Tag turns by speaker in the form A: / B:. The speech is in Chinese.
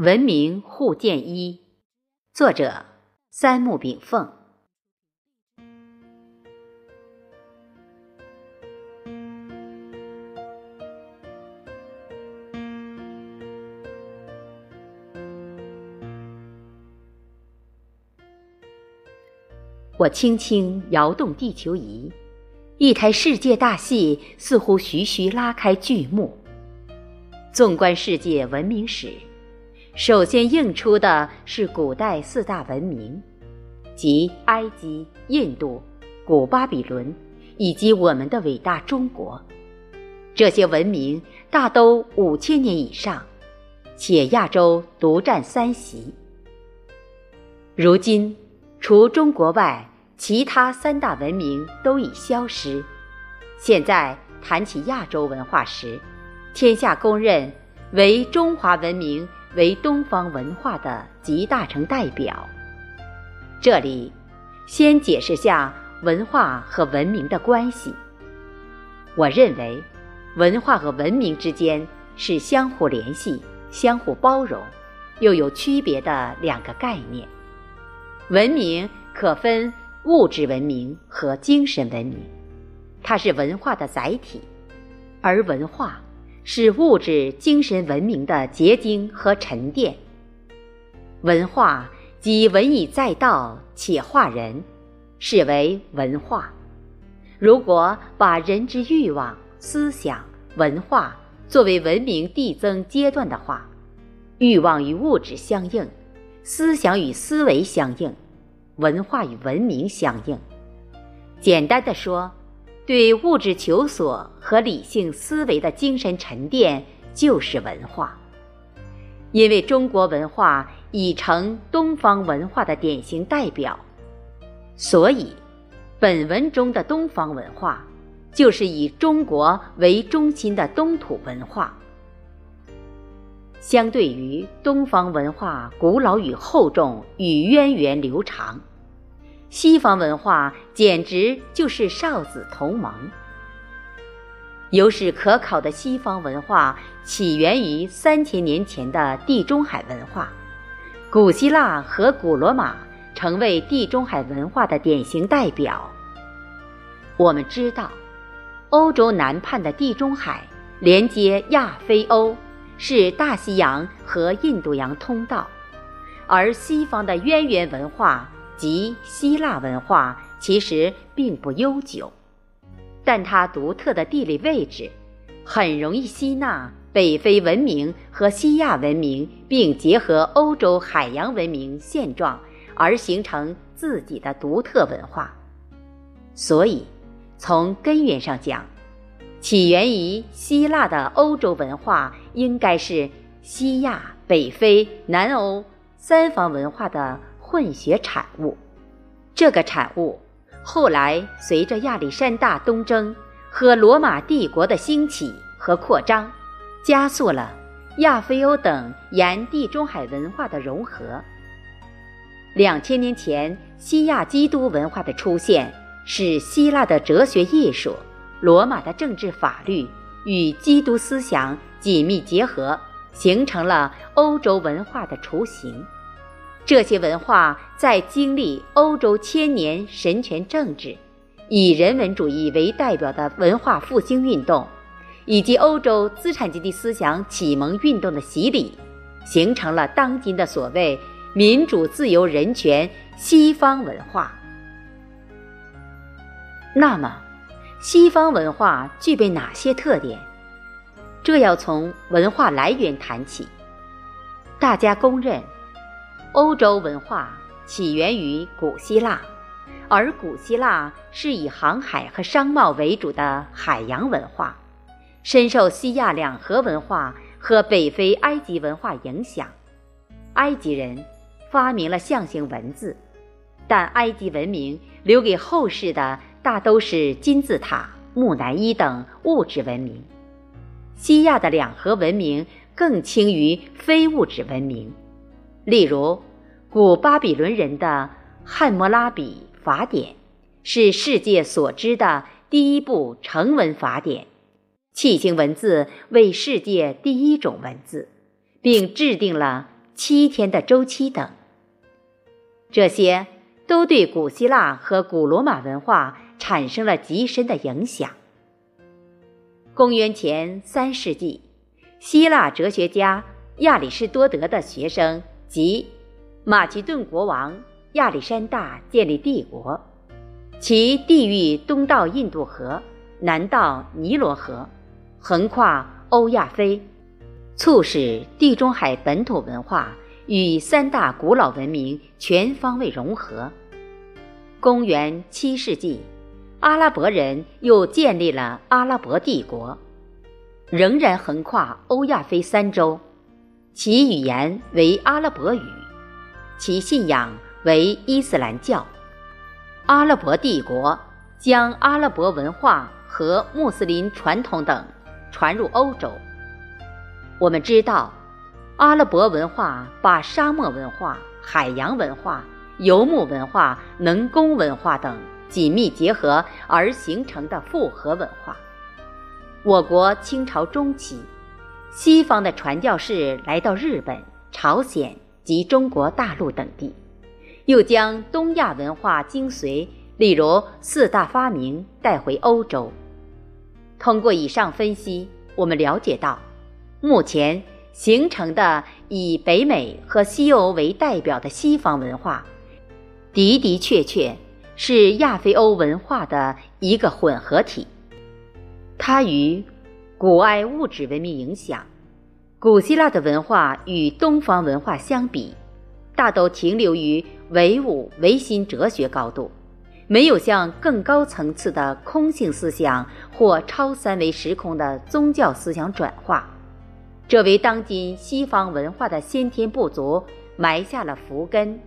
A: 文明互鉴一，作者三木炳凤。我轻轻摇动地球仪，一台世界大戏似乎徐徐拉开剧幕。纵观世界文明史。首先映出的是古代四大文明，即埃及、印度、古巴比伦，以及我们的伟大中国。这些文明大都五千年以上，且亚洲独占三席。如今，除中国外，其他三大文明都已消失。现在谈起亚洲文化时，天下公认为中华文明。为东方文化的集大成代表。这里，先解释下文化和文明的关系。我认为，文化和文明之间是相互联系、相互包容，又有区别的两个概念。文明可分物质文明和精神文明，它是文化的载体，而文化。是物质精神文明的结晶和沉淀。文化即文以载道且化人，是为文化。如果把人之欲望、思想、文化作为文明递增阶段的话，欲望与物质相应，思想与思维相应，文化与文明相应。简单的说。对物质求索和理性思维的精神沉淀，就是文化。因为中国文化已成东方文化的典型代表，所以本文中的东方文化，就是以中国为中心的东土文化。相对于东方文化古老与厚重与渊源流长。西方文化简直就是少子同盟。有史可考的西方文化起源于三千年前的地中海文化，古希腊和古罗马成为地中海文化的典型代表。我们知道，欧洲南畔的地中海连接亚非欧，是大西洋和印度洋通道，而西方的渊源文化。即希腊文化其实并不悠久，但它独特的地理位置，很容易吸纳北非文明和西亚文明，并结合欧洲海洋文明现状，而形成自己的独特文化。所以，从根源上讲，起源于希腊的欧洲文化，应该是西亚、北非、南欧三方文化的。混血产物，这个产物后来随着亚历山大东征和罗马帝国的兴起和扩张，加速了亚非欧等沿地中海文化的融合。两千年前，西亚基督文化的出现，使希腊的哲学艺术、罗马的政治法律与基督思想紧密结合，形成了欧洲文化的雏形。这些文化在经历欧洲千年神权政治、以人文主义为代表的文化复兴运动，以及欧洲资产阶级思想启蒙运动的洗礼，形成了当今的所谓民主、自由、人权西方文化。那么，西方文化具备哪些特点？这要从文化来源谈起。大家公认。欧洲文化起源于古希腊，而古希腊是以航海和商贸为主的海洋文化，深受西亚两河文化和北非埃及文化影响。埃及人发明了象形文字，但埃及文明留给后世的大都是金字塔、木乃伊等物质文明。西亚的两河文明更轻于非物质文明。例如，古巴比伦人的《汉谟拉比法典》是世界所知的第一部成文法典，楔形文字为世界第一种文字，并制定了七天的周期等。这些都对古希腊和古罗马文化产生了极深的影响。公元前三世纪，希腊哲学家亚里士多德的学生即马其顿国王亚历山大建立帝国，其地域东到印度河，南到尼罗河，横跨欧亚非，促使地中海本土文化。与三大古老文明全方位融合。公元七世纪，阿拉伯人又建立了阿拉伯帝国，仍然横跨欧亚非三洲，其语言为阿拉伯语，其信仰为伊斯兰教。阿拉伯帝国将阿拉伯文化和穆斯林传统等传入欧洲。我们知道。阿拉伯文化把沙漠文化、海洋文化、游牧文化、能工文化等紧密结合而形成的复合文化。我国清朝中期，西方的传教士来到日本、朝鲜及中国大陆等地，又将东亚文化精髓，例如四大发明带回欧洲。通过以上分析，我们了解到，目前。形成的以北美和西欧为代表的西方文化，的的确确是亚非欧文化的一个混合体。它与古埃物质文明影响，古希腊的文化与东方文化相比，大都停留于唯物唯心哲学高度，没有向更高层次的空性思想或超三维时空的宗教思想转化。这为当今西方文化的先天不足埋下了伏根。